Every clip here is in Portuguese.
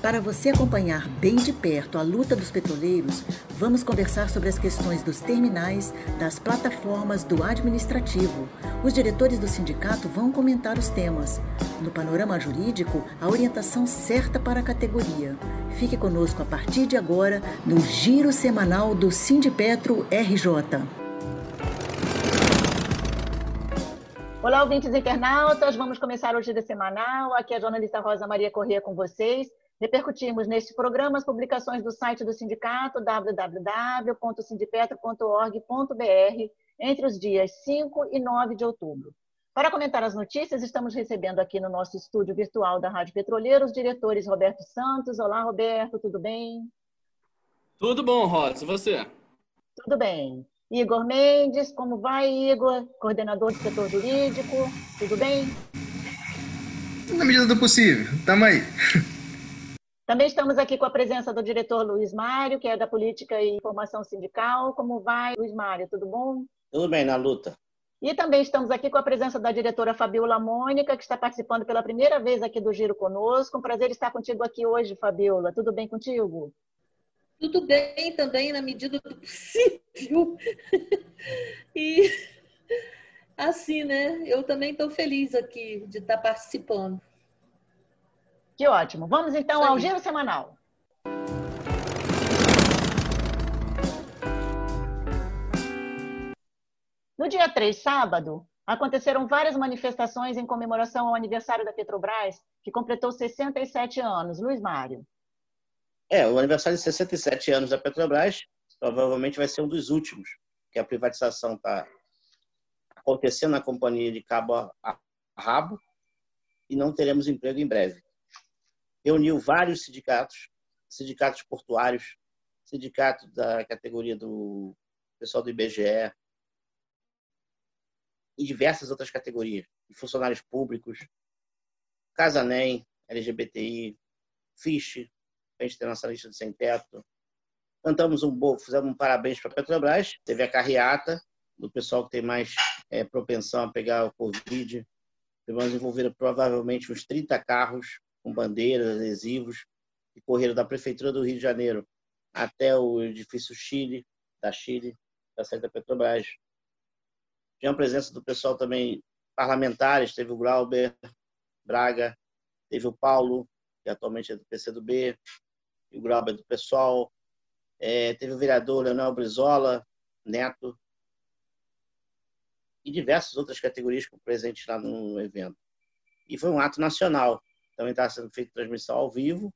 Para você acompanhar bem de perto a luta dos petroleiros, vamos conversar sobre as questões dos terminais, das plataformas, do administrativo. Os diretores do sindicato vão comentar os temas. No panorama jurídico, a orientação certa para a categoria. Fique conosco a partir de agora no Giro Semanal do Sindipetro RJ. Olá, ouvintes internautas. Vamos começar o Giro Semanal. Aqui é a jornalista Rosa Maria Corrêa com vocês. Repercutimos neste programa as publicações do site do sindicato www.sindipetro.org.br entre os dias 5 e 9 de outubro. Para comentar as notícias, estamos recebendo aqui no nosso estúdio virtual da Rádio Petroleira os diretores Roberto Santos. Olá, Roberto, tudo bem? Tudo bom, Rosa. Você? Tudo bem. Igor Mendes, como vai, Igor? Coordenador do setor jurídico, tudo bem? Na medida do possível, tamo aí. Também estamos aqui com a presença do diretor Luiz Mário, que é da Política e Informação Sindical. Como vai, Luiz Mário? Tudo bom? Tudo bem, na luta. E também estamos aqui com a presença da diretora Fabiola Mônica, que está participando pela primeira vez aqui do Giro conosco. Um prazer estar contigo aqui hoje, Fabiola. Tudo bem contigo? Tudo bem também, na medida do possível. e assim, né? Eu também estou feliz aqui de estar participando. Que ótimo. Vamos então ao giro semanal. No dia 3, sábado, aconteceram várias manifestações em comemoração ao aniversário da Petrobras, que completou 67 anos. Luiz Mário. É, o aniversário de 67 anos da Petrobras provavelmente vai ser um dos últimos, que a privatização está acontecendo na companhia de cabo a rabo e não teremos emprego em breve reuniu vários sindicatos, sindicatos portuários, sindicato da categoria do pessoal do IBGE e diversas outras categorias, funcionários públicos, Casanem, LGBTI, FISH, Frente Internacionalista do Sem Teto. Cantamos um bom, fizemos um parabéns para a Petrobras, teve a carreata do pessoal que tem mais é, propensão a pegar o Covid. Vamos envolver provavelmente uns 30 carros com bandeiras, adesivos, que correram da Prefeitura do Rio de Janeiro até o edifício Chile, da Chile, da sede da Petrobras. Tinha a presença do pessoal também, parlamentares, teve o Glauber Braga, teve o Paulo, que atualmente é do PCdoB, e o Glauber do pessoal, é, teve o vereador Leonel Brizola, neto, e diversas outras categorias presentes lá no evento. E foi um ato nacional também está sendo feita transmissão ao vivo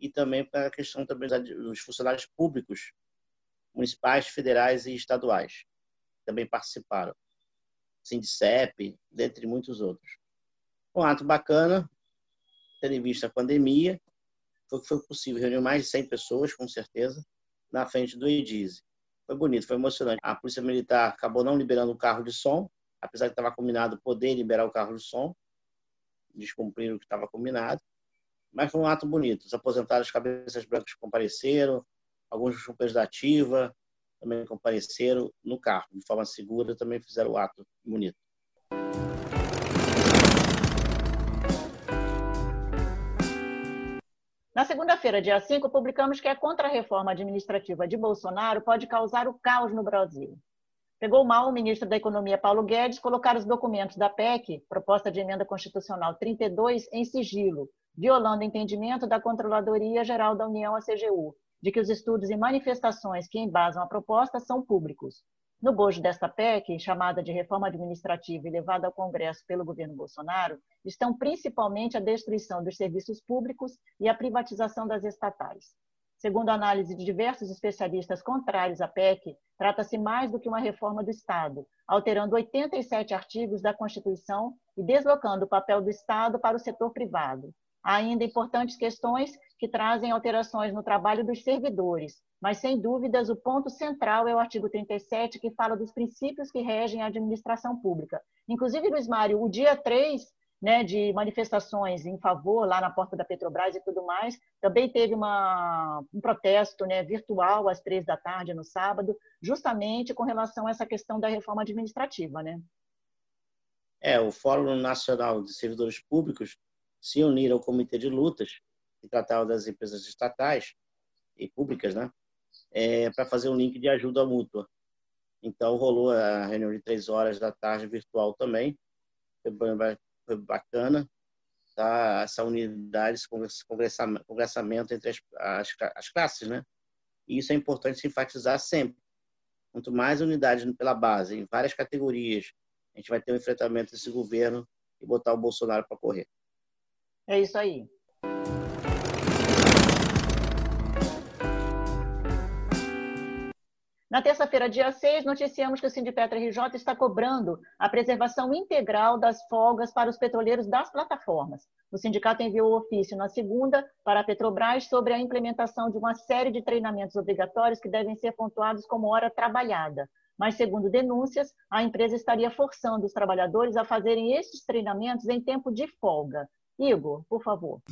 e também para a questão também dos funcionários públicos municipais, federais e estaduais também participaram. Sindicep, dentre muitos outros. Um ato bacana, tendo em vista a pandemia, foi que foi possível reunir mais de 100 pessoas, com certeza, na frente do EDISE. Foi bonito, foi emocionante. A Polícia Militar acabou não liberando o carro de som, apesar de estava combinado poder liberar o carro de som, descumpriram o que estava combinado. Mas foi um ato bonito. Os aposentados cabeças brancas compareceram, alguns companheiros da ativa também compareceram no carro, de forma segura, também fizeram o ato bonito. Na segunda-feira, dia 5, publicamos que a contra-reforma administrativa de Bolsonaro pode causar o caos no Brasil. Pegou mal o ministro da Economia, Paulo Guedes, colocar os documentos da PEC, proposta de emenda constitucional 32, em sigilo, violando o entendimento da Controladoria Geral da União, a CGU, de que os estudos e manifestações que embasam a proposta são públicos. No bojo desta PEC, chamada de reforma administrativa e levada ao Congresso pelo governo Bolsonaro, estão principalmente a destruição dos serviços públicos e a privatização das estatais. Segundo a análise de diversos especialistas contrários à PEC, trata-se mais do que uma reforma do Estado, alterando 87 artigos da Constituição e deslocando o papel do Estado para o setor privado. Há ainda importantes questões que trazem alterações no trabalho dos servidores, mas sem dúvidas o ponto central é o artigo 37, que fala dos princípios que regem a administração pública. Inclusive, Luiz Mário, o dia 3 né, de manifestações em favor lá na porta da Petrobras e tudo mais. Também teve uma, um protesto né, virtual às três da tarde no sábado, justamente com relação a essa questão da reforma administrativa. Né? É, o Fórum Nacional de Servidores Públicos se uniram ao Comitê de Lutas, que tratava das empresas estatais e públicas, né? É, para fazer um link de ajuda mútua. Então, rolou a reunião de três horas da tarde virtual também. Foi bacana. Tá? Essa unidade, esse congressamento, entre as, as, as classes, né? E isso é importante se enfatizar sempre. Quanto mais unidade pela base, em várias categorias, a gente vai ter um enfrentamento desse governo e botar o Bolsonaro para correr. É isso aí. Na terça-feira, dia 6, noticiamos que o Sindipetra RJ está cobrando a preservação integral das folgas para os petroleiros das plataformas. O sindicato enviou ofício na segunda para a Petrobras sobre a implementação de uma série de treinamentos obrigatórios que devem ser pontuados como hora trabalhada. Mas, segundo denúncias, a empresa estaria forçando os trabalhadores a fazerem estes treinamentos em tempo de folga. Igor, por favor.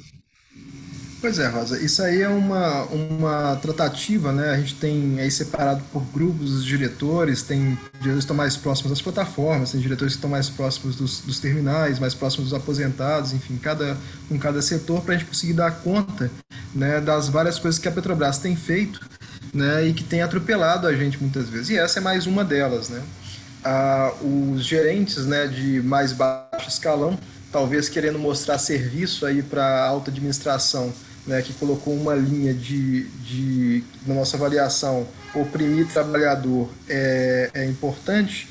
Pois é, Rosa, isso aí é uma, uma tratativa, né? A gente tem aí separado por grupos os diretores, tem diretores que estão mais próximos das plataformas, tem diretores que estão mais próximos dos, dos terminais, mais próximos dos aposentados, enfim, cada, com cada setor, para a gente conseguir dar conta né, das várias coisas que a Petrobras tem feito né, e que tem atropelado a gente muitas vezes. E essa é mais uma delas, né? Ah, os gerentes né, de mais baixo escalão, talvez querendo mostrar serviço aí para a alta administração, né, que colocou uma linha de, de, na nossa avaliação, oprimir trabalhador é, é importante,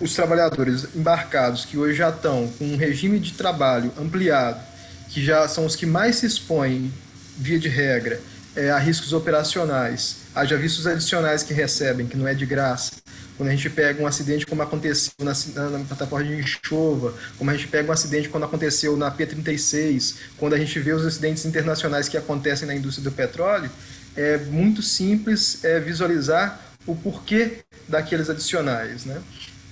os trabalhadores embarcados que hoje já estão com um regime de trabalho ampliado, que já são os que mais se expõem, via de regra, é, a riscos operacionais, haja vistos adicionais que recebem, que não é de graça, quando a gente pega um acidente como aconteceu na, na, plataforma de Enxova, como a gente pega um acidente quando aconteceu na P36, quando a gente vê os acidentes internacionais que acontecem na indústria do petróleo, é muito simples é, visualizar o porquê daqueles adicionais, né?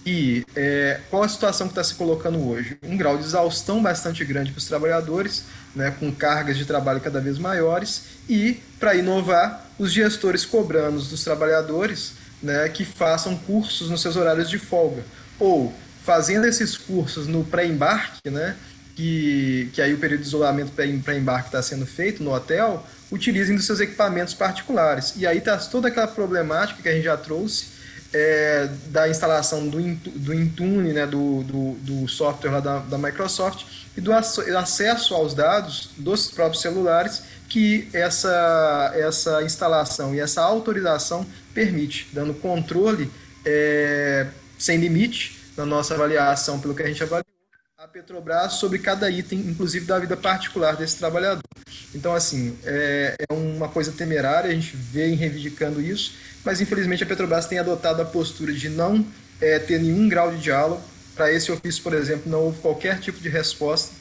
E é, qual a situação que está se colocando hoje? Um grau de exaustão bastante grande para os trabalhadores, né, com cargas de trabalho cada vez maiores, e, para inovar, os gestores cobrando dos trabalhadores né, que façam cursos nos seus horários de folga. Ou fazendo esses cursos no pré-embarque, né, que, que aí o período de isolamento pré-embarque está sendo feito no hotel, utilizem dos seus equipamentos particulares. E aí está toda aquela problemática que a gente já trouxe é, da instalação do, do Intune, né, do, do, do software lá da, da Microsoft, e do acesso aos dados dos próprios celulares que essa, essa instalação e essa autorização permite, dando controle é, sem limite na nossa avaliação, pelo que a gente avaliou, a Petrobras sobre cada item, inclusive da vida particular desse trabalhador. Então, assim, é, é uma coisa temerária, a gente vem reivindicando isso, mas infelizmente a Petrobras tem adotado a postura de não é, ter nenhum grau de diálogo. Para esse ofício, por exemplo, não houve qualquer tipo de resposta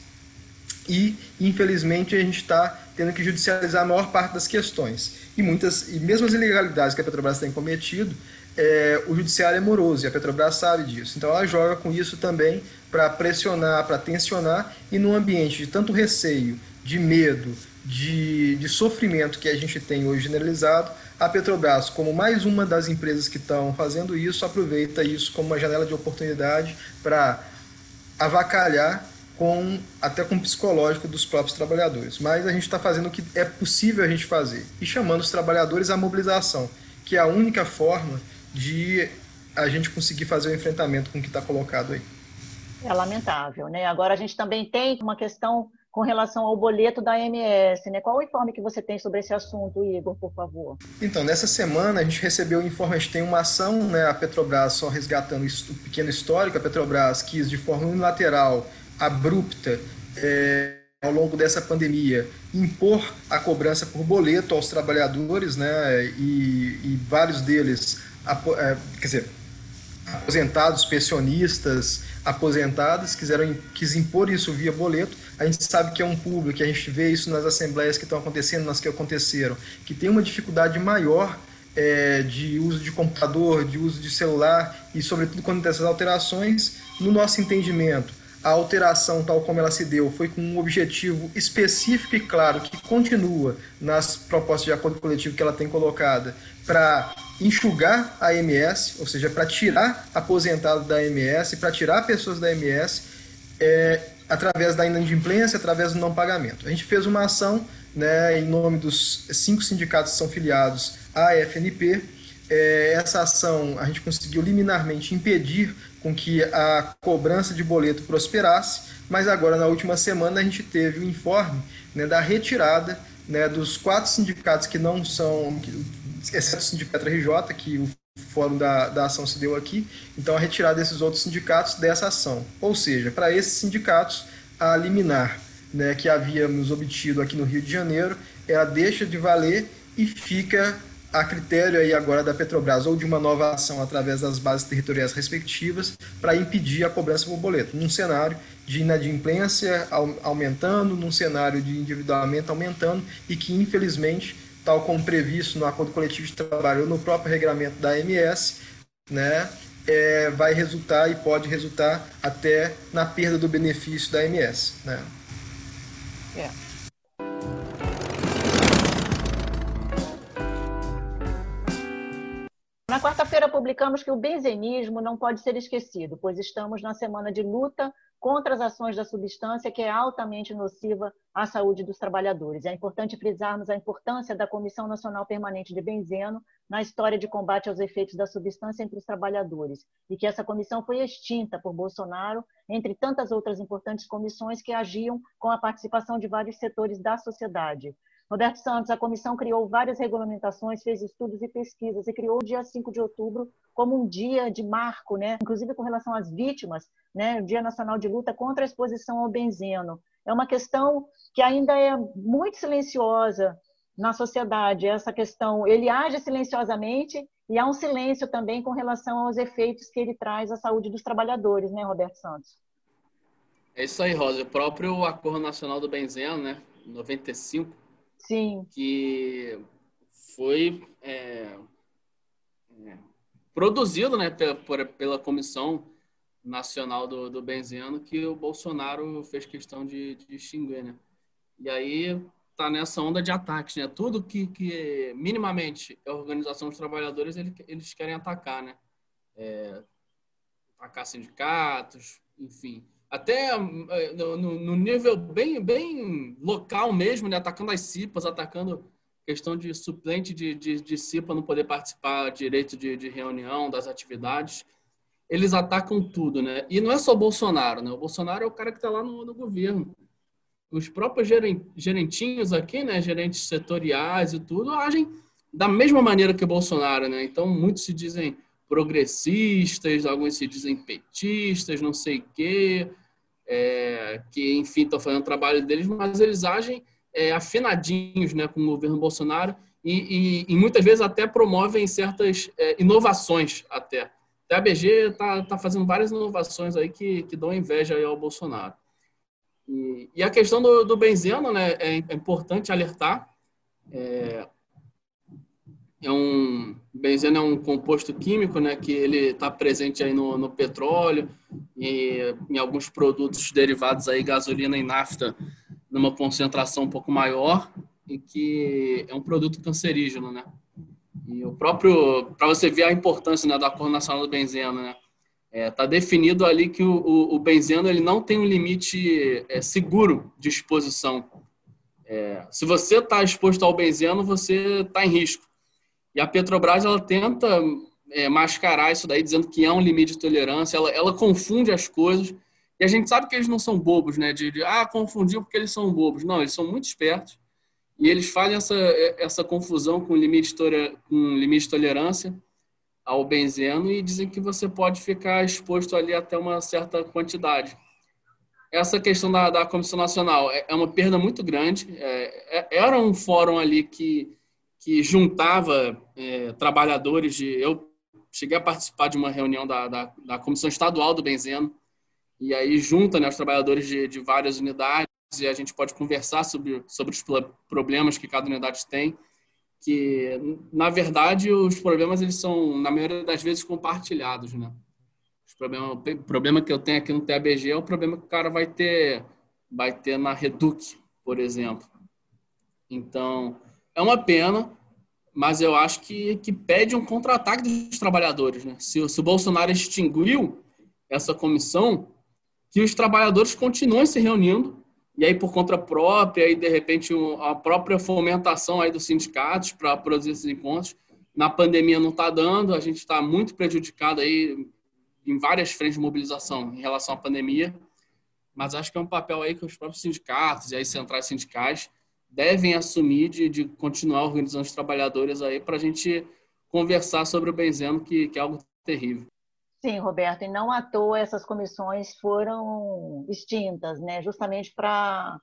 e, infelizmente, a gente está tendo que judicializar a maior parte das questões. E muitas, e mesmo as ilegalidades que a Petrobras tem cometido, é, o judiciário é moroso e a Petrobras sabe disso. Então ela joga com isso também para pressionar, para tensionar, e num ambiente de tanto receio, de medo, de, de sofrimento que a gente tem hoje generalizado, a Petrobras, como mais uma das empresas que estão fazendo isso, aproveita isso como uma janela de oportunidade para avacalhar com até com o psicológico dos próprios trabalhadores. Mas a gente está fazendo o que é possível a gente fazer e chamando os trabalhadores à mobilização, que é a única forma de a gente conseguir fazer o enfrentamento com o que está colocado aí. É lamentável, né? Agora a gente também tem uma questão com relação ao boleto da AMS, né? Qual o informe que você tem sobre esse assunto, Igor, por favor? Então, nessa semana a gente recebeu o informe, a gente tem uma ação, né? A Petrobras, só resgatando o pequeno histórico, a Petrobras quis de forma unilateral abrupta é, ao longo dessa pandemia impor a cobrança por boleto aos trabalhadores, né, e, e vários deles, é, quer dizer, aposentados, pensionistas, aposentados, quiseram quis impor isso via boleto. A gente sabe que é um público, a gente vê isso nas assembleias que estão acontecendo, nas que aconteceram, que tem uma dificuldade maior é, de uso de computador, de uso de celular e, sobretudo, quando tem essas alterações, no nosso entendimento, a alteração tal como ela se deu foi com um objetivo específico e claro que continua nas propostas de acordo coletivo que ela tem colocada para enxugar a MS, ou seja, para tirar aposentado da MS, para tirar pessoas da MS, é, através da inadimplência, através do não pagamento. A gente fez uma ação né, em nome dos cinco sindicatos que são filiados à FNP. É, essa ação a gente conseguiu liminarmente impedir com que a cobrança de boleto prosperasse, mas agora na última semana a gente teve o informe né, da retirada né, dos quatro sindicatos que não são, exceto o Sindicato RJ, que o fórum da, da ação se deu aqui, então a retirada desses outros sindicatos dessa ação. Ou seja, para esses sindicatos, a liminar né, que havíamos obtido aqui no Rio de Janeiro, ela deixa de valer e fica a critério aí agora da Petrobras ou de uma nova ação através das bases territoriais respectivas para impedir a cobrança por boleto, num cenário de inadimplência aumentando, num cenário de endividamento aumentando e que infelizmente, tal como previsto no acordo coletivo de trabalho ou no próprio regulamento da AMS, né, é, vai resultar e pode resultar até na perda do benefício da AMS. Né. É. Na quarta-feira, publicamos que o benzenismo não pode ser esquecido, pois estamos na semana de luta contra as ações da substância que é altamente nociva à saúde dos trabalhadores. É importante frisarmos a importância da Comissão Nacional Permanente de Benzeno na história de combate aos efeitos da substância entre os trabalhadores e que essa comissão foi extinta por Bolsonaro, entre tantas outras importantes comissões que agiam com a participação de vários setores da sociedade. Roberto Santos, a comissão criou várias regulamentações, fez estudos e pesquisas e criou o dia 5 de outubro como um dia de marco, né? inclusive com relação às vítimas, né? o Dia Nacional de Luta contra a Exposição ao Benzeno. É uma questão que ainda é muito silenciosa na sociedade, essa questão. Ele age silenciosamente e há um silêncio também com relação aos efeitos que ele traz à saúde dos trabalhadores, né, Roberto Santos? É isso aí, Rosa. O próprio Acordo Nacional do Benzeno, né, 95, Sim. que foi é, é, produzido né, pela, pela Comissão Nacional do, do Benzeno, que o Bolsonaro fez questão de, de extinguir. Né? E aí tá nessa onda de ataques, né? Tudo que, que minimamente a organização dos trabalhadores eles, eles querem atacar, né? É, atacar sindicatos, enfim até eh, no, no, nível bem, bem local mesmo, né? atacando as CIPAs, atacando questão de suplente de, de, de CIPA não poder participar direito de, de reunião, das atividades. Eles atacam tudo, né? E não é só o Bolsonaro, né? O Bolsonaro é o cara que está lá no, no governo. Os próprios gerentinhos aqui, né? Gerentes setoriais e tudo, agem da mesma maneira que o Bolsonaro, né? Então, muitos se dizem progressistas, alguns se dizem petistas, não sei o quê, é, que, enfim, estão fazendo o trabalho deles, mas eles agem é, afinadinhos né, com o governo Bolsonaro e, e, e muitas vezes até promovem certas é, inovações até. A BG está tá fazendo várias inovações aí que, que dão inveja ao Bolsonaro. E, e, a questão do, do benzeno, né, é, é importante alertar. É, é um benzeno é um composto químico, né, que ele está presente aí no, no, petróleo e em alguns produtos derivados aí gasolina e nafta numa concentração um pouco maior e que é um produto cancerígeno, né? E o próprio para você ver a importância né, da cor nacional do benzeno, né? É, tá definido ali que o, o, o, benzeno ele não tem um limite é, seguro de exposição. É, se você está exposto ao benzeno, você está em risco. E a Petrobras ela tenta é, mascarar isso daí, dizendo que é um limite de tolerância, ela, ela confunde as coisas. E a gente sabe que eles não são bobos, né? De, de, ah, confundiu porque eles são bobos. Não, eles são muito espertos. E eles fazem essa, essa confusão com limite, com limite de tolerância ao benzeno e dizem que você pode ficar exposto ali até uma certa quantidade. Essa questão da, da Comissão Nacional é, é uma perda muito grande. É, é, era um fórum ali que que juntava é, trabalhadores de. Eu cheguei a participar de uma reunião da, da, da Comissão Estadual do Benzeno, e aí junta né, os trabalhadores de, de várias unidades e a gente pode conversar sobre, sobre os problemas que cada unidade tem, que, na verdade, os problemas eles são, na maioria das vezes, compartilhados, né? Problema, o problema que eu tenho aqui no TABG é o problema que o cara vai ter, vai ter na Reduc, por exemplo. Então, é uma pena, mas eu acho que, que pede um contra-ataque dos trabalhadores. Né? Se, se o Bolsonaro extinguiu essa comissão, que os trabalhadores continuem se reunindo, e aí por conta própria, e de repente a própria fomentação aí dos sindicatos para produzir esses encontros. Na pandemia não está dando, a gente está muito prejudicado aí em várias frentes de mobilização em relação à pandemia, mas acho que é um papel aí que os próprios sindicatos e as centrais sindicais devem assumir de, de continuar organizando os trabalhadores aí para a gente conversar sobre o benzeno, que, que é algo terrível. Sim, Roberto, e não à toa essas comissões foram extintas, né? justamente para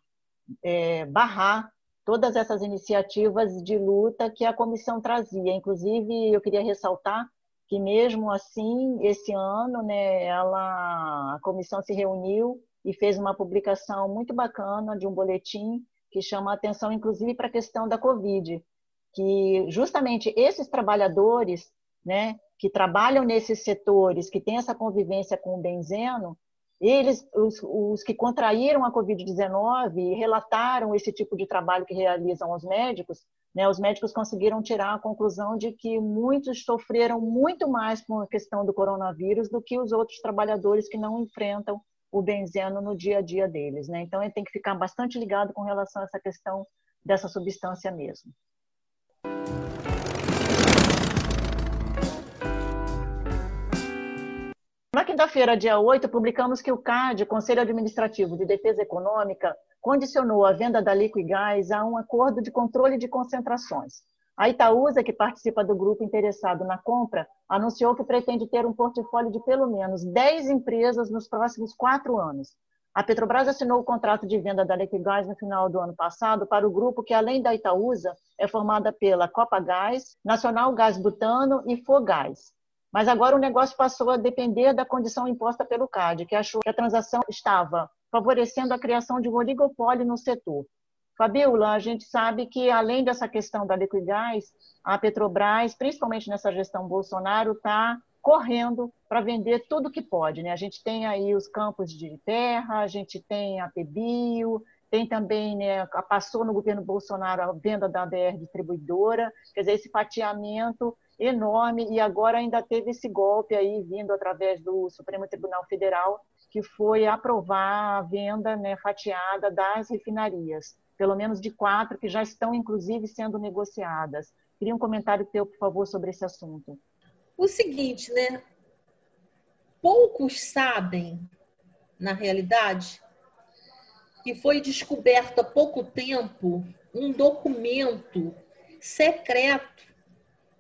é, barrar todas essas iniciativas de luta que a comissão trazia. Inclusive, eu queria ressaltar que mesmo assim, esse ano, né, ela, a comissão se reuniu e fez uma publicação muito bacana de um boletim que chama a atenção, inclusive, para a questão da Covid, que justamente esses trabalhadores, né, que trabalham nesses setores, que têm essa convivência com o benzeno, eles, os, os que contraíram a Covid-19 e relataram esse tipo de trabalho que realizam os médicos, né, os médicos conseguiram tirar a conclusão de que muitos sofreram muito mais com a questão do coronavírus do que os outros trabalhadores que não enfrentam o benzeno no dia a dia deles. Né? Então, ele tem que ficar bastante ligado com relação a essa questão dessa substância mesmo. Na quinta-feira, dia 8, publicamos que o CAD, Conselho Administrativo de Defesa Econômica, condicionou a venda da Liquigás a um acordo de controle de concentrações. A Itaúsa, que participa do grupo interessado na compra, anunciou que pretende ter um portfólio de pelo menos 10 empresas nos próximos quatro anos. A Petrobras assinou o contrato de venda da Liquigás no final do ano passado para o grupo que, além da Itaúsa, é formada pela Copa Gás, Nacional Gás Butano e Fogás. Mas agora o negócio passou a depender da condição imposta pelo CAD, que achou que a transação estava favorecendo a criação de um oligopólio no setor. Fabiola, a gente sabe que, além dessa questão da liquidez, a Petrobras, principalmente nessa gestão Bolsonaro, está correndo para vender tudo que pode. Né? A gente tem aí os campos de terra, a gente tem a Pebio, tem também, né, passou no governo Bolsonaro a venda da BR distribuidora, quer dizer, esse fatiamento enorme e agora ainda teve esse golpe aí vindo através do Supremo Tribunal Federal, que foi aprovar a venda né, fatiada das refinarias, pelo menos de quatro que já estão inclusive sendo negociadas. Queria um comentário teu, por favor, sobre esse assunto. O seguinte, né? Poucos sabem, na realidade, que foi descoberto há pouco tempo um documento secreto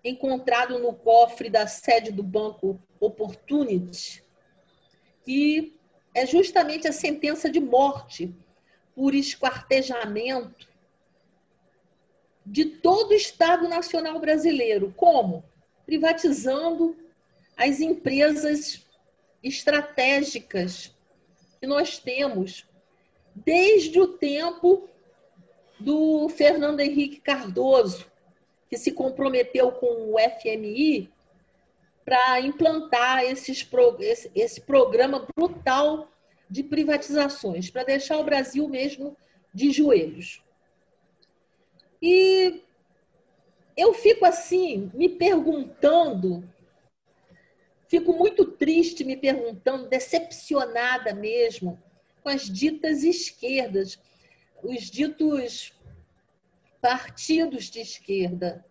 encontrado no cofre da sede do banco Opportunity, que é justamente a sentença de morte por esquartejamento de todo o Estado Nacional Brasileiro. Como? Privatizando as empresas estratégicas que nós temos desde o tempo do Fernando Henrique Cardoso, que se comprometeu com o FMI para implantar esses, esse, esse programa brutal de privatizações, para deixar o Brasil mesmo de joelhos. E eu fico assim, me perguntando, fico muito triste me perguntando, decepcionada mesmo, com as ditas esquerdas, os ditos partidos de esquerda,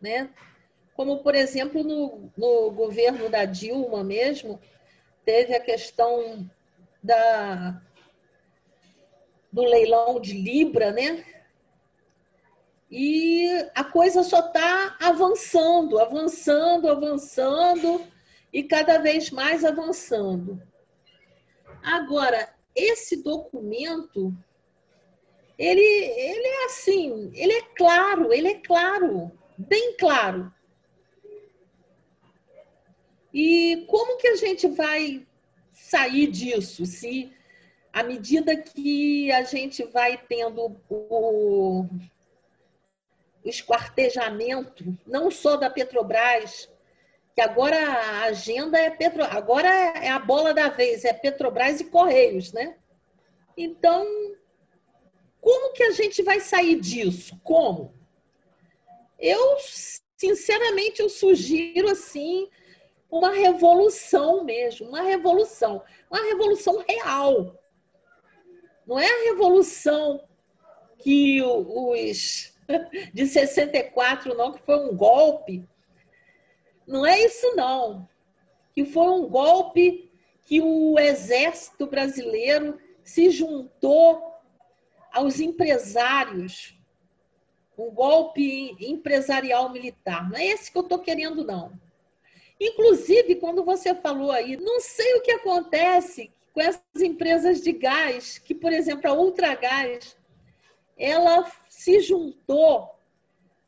né? Como, por exemplo, no, no governo da Dilma mesmo, teve a questão da, do leilão de Libra, né? E a coisa só está avançando, avançando, avançando e cada vez mais avançando. Agora, esse documento ele, ele é assim, ele é claro, ele é claro, bem claro. E como que a gente vai sair disso se à medida que a gente vai tendo o, esquartejamento, não só da Petrobras, que agora a agenda é Petro, agora é a bola da vez, é Petrobras e Correios, né? Então, como que a gente vai sair disso? Como? Eu, sinceramente, eu sugiro assim uma revolução mesmo, uma revolução, uma revolução real. Não é a revolução que os de 64 não, que foi um golpe. Não é isso não. Que foi um golpe que o exército brasileiro se juntou aos empresários. Um golpe empresarial militar. Não é esse que eu estou querendo, não. Inclusive, quando você falou aí, não sei o que acontece com essas empresas de gás, que, por exemplo, a Ultragás, ela se juntou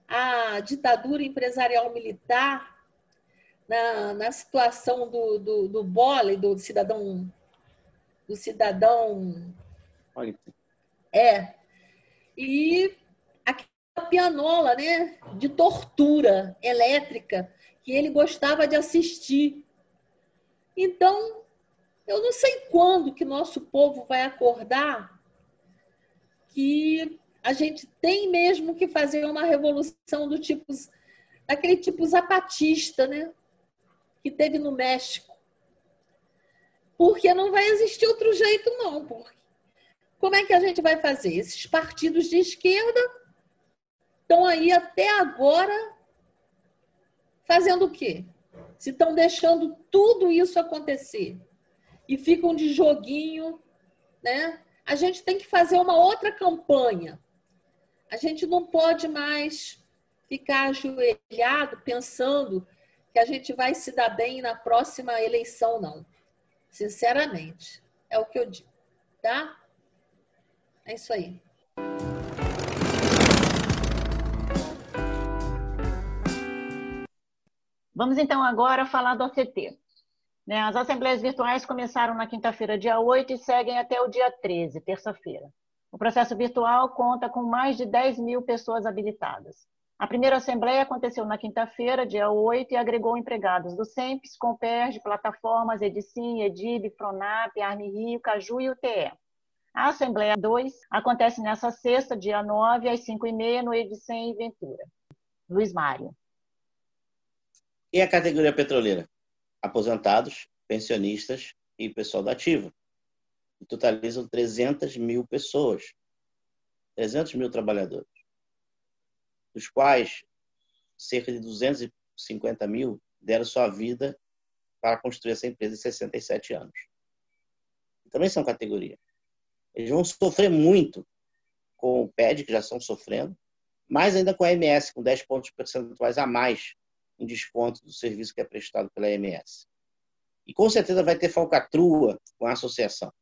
à ditadura empresarial militar na, na situação do, do, do Bole, do cidadão do cidadão. É. E aquela pianola né de tortura elétrica que ele gostava de assistir então eu não sei quando que nosso povo vai acordar que a gente tem mesmo que fazer uma revolução do tipo daquele tipo zapatista, né? Que teve no México. Porque não vai existir outro jeito, não. Porque como é que a gente vai fazer? Esses partidos de esquerda estão aí até agora fazendo o quê? Se estão deixando tudo isso acontecer e ficam de joguinho, né? A gente tem que fazer uma outra campanha a gente não pode mais ficar ajoelhado pensando que a gente vai se dar bem na próxima eleição, não. Sinceramente, é o que eu digo, tá? É isso aí. Vamos então agora falar do OCT. Né, as assembleias virtuais começaram na quinta-feira, dia 8, e seguem até o dia 13, terça-feira. O processo virtual conta com mais de 10 mil pessoas habilitadas. A primeira assembleia aconteceu na quinta-feira, dia 8, e agregou empregados do SEMPES, Comperj, plataformas Edicim, Edib, Pronap, Arme Rio, Caju e UTE. A Assembleia 2 acontece nessa sexta, dia 9, às 5h30, no Edicem e Ventura. Luiz Mário. E a categoria petroleira? Aposentados, pensionistas e pessoal da ativa totalizam 300 mil pessoas, 300 mil trabalhadores, dos quais cerca de 250 mil deram sua vida para construir essa empresa em 67 anos. Também são categoria. Eles vão sofrer muito com o PED, que já estão sofrendo, mais ainda com a MS, com 10 pontos percentuais a mais em desconto do serviço que é prestado pela MS. E com certeza vai ter falcatrua com a associação.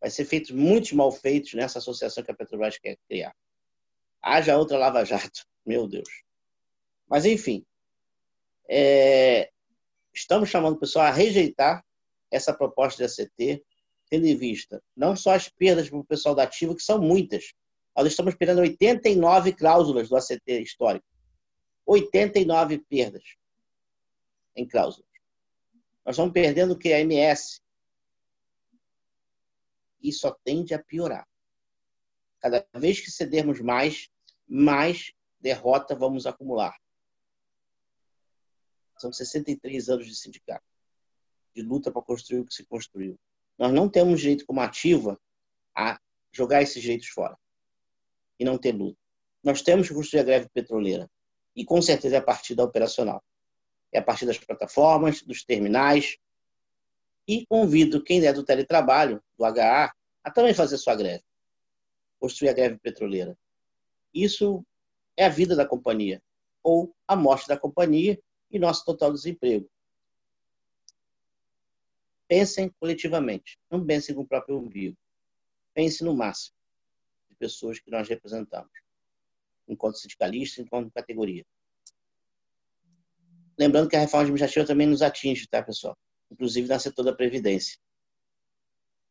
Vai ser feito muitos mal feitos nessa associação que a Petrobras quer criar. Haja outra Lava Jato, meu Deus. Mas, enfim, é... estamos chamando o pessoal a rejeitar essa proposta de ACT, tendo em vista não só as perdas para o pessoal da ativa, que são muitas. Nós estamos perdendo 89 cláusulas do ACT histórico. 89 perdas em cláusulas. Nós estamos perdendo o que? A MS, e só tende a piorar. Cada vez que cedermos mais, mais derrota vamos acumular. São 63 anos de sindicato, de luta para construir o que se construiu. Nós não temos direito como ativa a jogar esses direitos fora e não ter luta. Nós temos que construir a greve petroleira e com certeza é a partir da operacional. É a partir das plataformas, dos terminais, e convido quem é do teletrabalho, do HA, a também fazer sua greve. Construir a greve petroleira. Isso é a vida da companhia, ou a morte da companhia e nosso total desemprego. Pensem coletivamente, não pensem com o próprio umbigo. Pense no máximo de pessoas que nós representamos, enquanto sindicalista, enquanto categoria. Lembrando que a reforma administrativa também nos atinge, tá, pessoal? inclusive no setor da Previdência.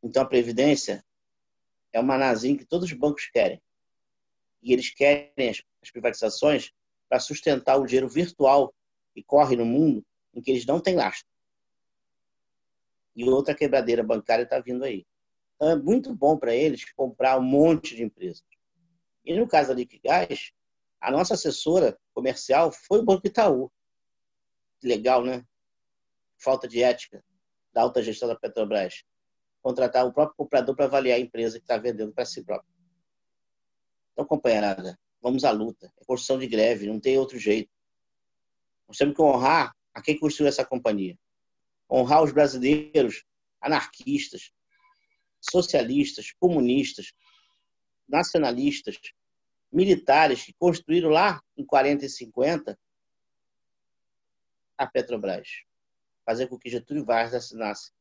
Então, a Previdência é uma nazinha que todos os bancos querem. E eles querem as privatizações para sustentar o dinheiro virtual que corre no mundo em que eles não têm lastro. E outra quebradeira bancária está vindo aí. Então, é muito bom para eles comprar um monte de empresas. E no caso da Liquigás, a nossa assessora comercial foi o Banco Itaú. Legal, né? falta de ética da alta gestão da Petrobras, contratar o próprio comprador para avaliar a empresa que está vendendo para si próprio. Então, companheirada, vamos à luta. É construção de greve, não tem outro jeito. Nós temos que honrar a quem construiu essa companhia. Honrar os brasileiros anarquistas, socialistas, comunistas, nacionalistas, militares que construíram lá em 40 e 50 a Petrobras. Fazer com que Getúlio Vargas assinasse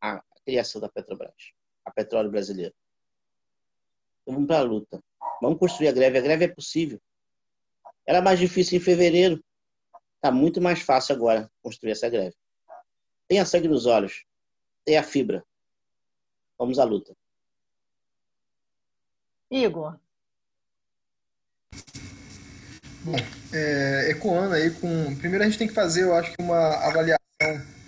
a criação da Petrobras, a petróleo brasileiro. Então vamos para a luta. Vamos construir a greve. A greve é possível. Era mais difícil em fevereiro. Está muito mais fácil agora construir essa greve. Tenha sangue nos olhos. Tenha fibra. Vamos à luta. Igor. Bom, é, ecoando aí com. Primeiro a gente tem que fazer, eu acho que uma avaliação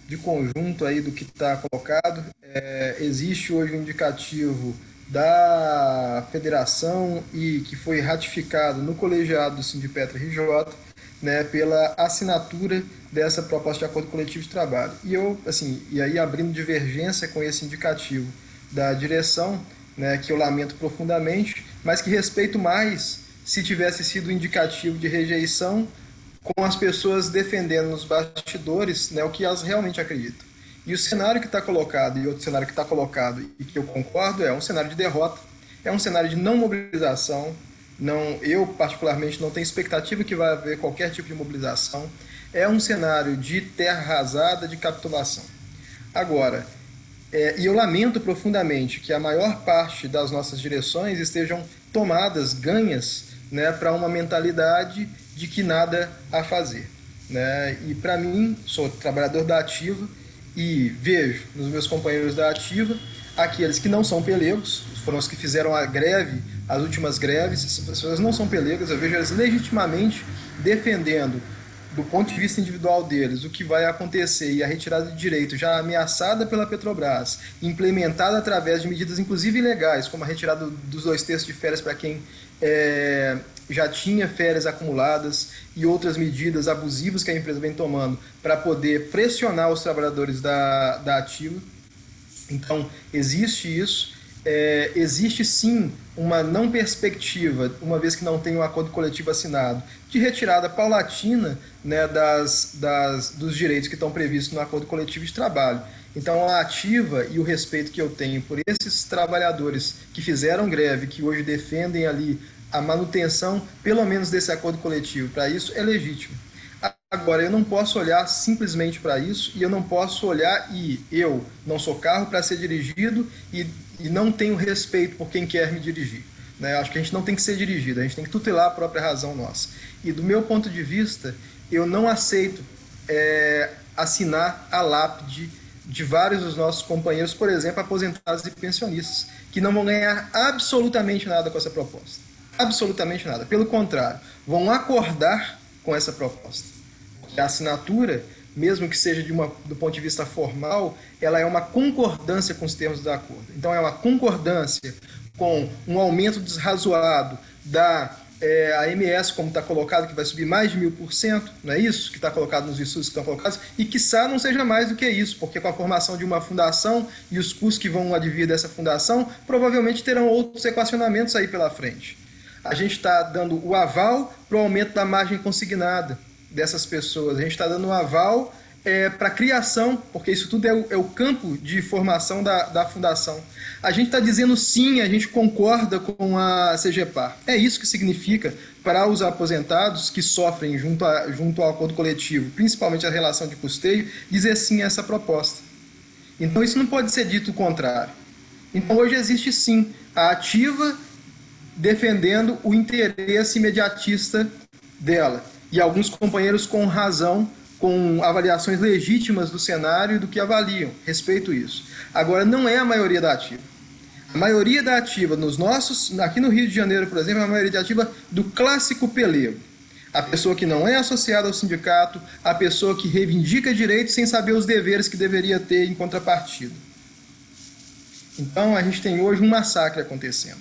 de conjunto aí do que está colocado. É, existe hoje um indicativo da federação e que foi ratificado no colegiado do Sindipetra RJ, né, pela assinatura dessa proposta de acordo coletivo de trabalho. E eu, assim, e aí abrindo divergência com esse indicativo da direção, né, que eu lamento profundamente, mas que respeito mais se tivesse sido indicativo de rejeição com as pessoas defendendo nos bastidores né, o que elas realmente acreditam. E o cenário que está colocado e outro cenário que está colocado e que eu concordo é um cenário de derrota, é um cenário de não mobilização. Não, eu particularmente não tenho expectativa que vai haver qualquer tipo de mobilização. É um cenário de terra arrasada, de capitulação. Agora, é, e eu lamento profundamente que a maior parte das nossas direções estejam tomadas, ganhas né, para uma mentalidade de que nada a fazer. Né? E para mim, sou trabalhador da Ativa e vejo nos meus companheiros da Ativa aqueles que não são pelegos, foram os que fizeram a greve, as últimas greves, essas pessoas não são pelegas, eu vejo elas legitimamente defendendo do ponto de vista individual deles, o que vai acontecer e a retirada de direito já ameaçada pela Petrobras, implementada através de medidas inclusive ilegais, como a retirada dos dois terços de férias para quem é, já tinha férias acumuladas e outras medidas abusivas que a empresa vem tomando para poder pressionar os trabalhadores da, da ativa. Então, existe isso. É, existe sim uma não perspectiva, uma vez que não tem um acordo coletivo assinado, de retirada paulatina né, das, das, dos direitos que estão previstos no acordo coletivo de trabalho. Então, a ativa e o respeito que eu tenho por esses trabalhadores que fizeram greve, que hoje defendem ali a manutenção, pelo menos, desse acordo coletivo, para isso é legítimo. Agora, eu não posso olhar simplesmente para isso e eu não posso olhar e eu não sou carro para ser dirigido e, e não tenho respeito por quem quer me dirigir. Né? Acho que a gente não tem que ser dirigido, a gente tem que tutelar a própria razão nossa. E do meu ponto de vista, eu não aceito é, assinar a lápide de vários dos nossos companheiros, por exemplo, aposentados e pensionistas, que não vão ganhar absolutamente nada com essa proposta. Absolutamente nada. Pelo contrário, vão acordar com essa proposta. A assinatura, mesmo que seja de uma, do ponto de vista formal, ela é uma concordância com os termos do acordo. Então, é uma concordância com um aumento desrazoado da é, a MS, como está colocado, que vai subir mais de mil por cento, não é isso? Que está colocado nos estudos que estão colocados, e quiçá não seja mais do que isso, porque com a formação de uma fundação e os custos que vão advir dessa fundação, provavelmente terão outros equacionamentos aí pela frente. A gente está dando o aval para o aumento da margem consignada dessas pessoas, a gente está dando o aval é, para criação, porque isso tudo é o, é o, campo de formação da, da fundação. A gente está dizendo sim, a gente concorda com a CGPAR. É isso que significa para os aposentados que sofrem junto, a, junto ao acordo coletivo, principalmente a relação de custeio, dizer sim a essa proposta. Então isso não pode ser dito o contrário. Então hoje existe sim a ativa defendendo o interesse imediatista dela. E alguns companheiros com razão com avaliações legítimas do cenário e do que avaliam, respeito isso. Agora, não é a maioria da ativa. A maioria da ativa nos nossos, aqui no Rio de Janeiro, por exemplo, é a maioria da ativa do clássico pelego. A pessoa que não é associada ao sindicato, a pessoa que reivindica direitos sem saber os deveres que deveria ter em contrapartida. Então, a gente tem hoje um massacre acontecendo.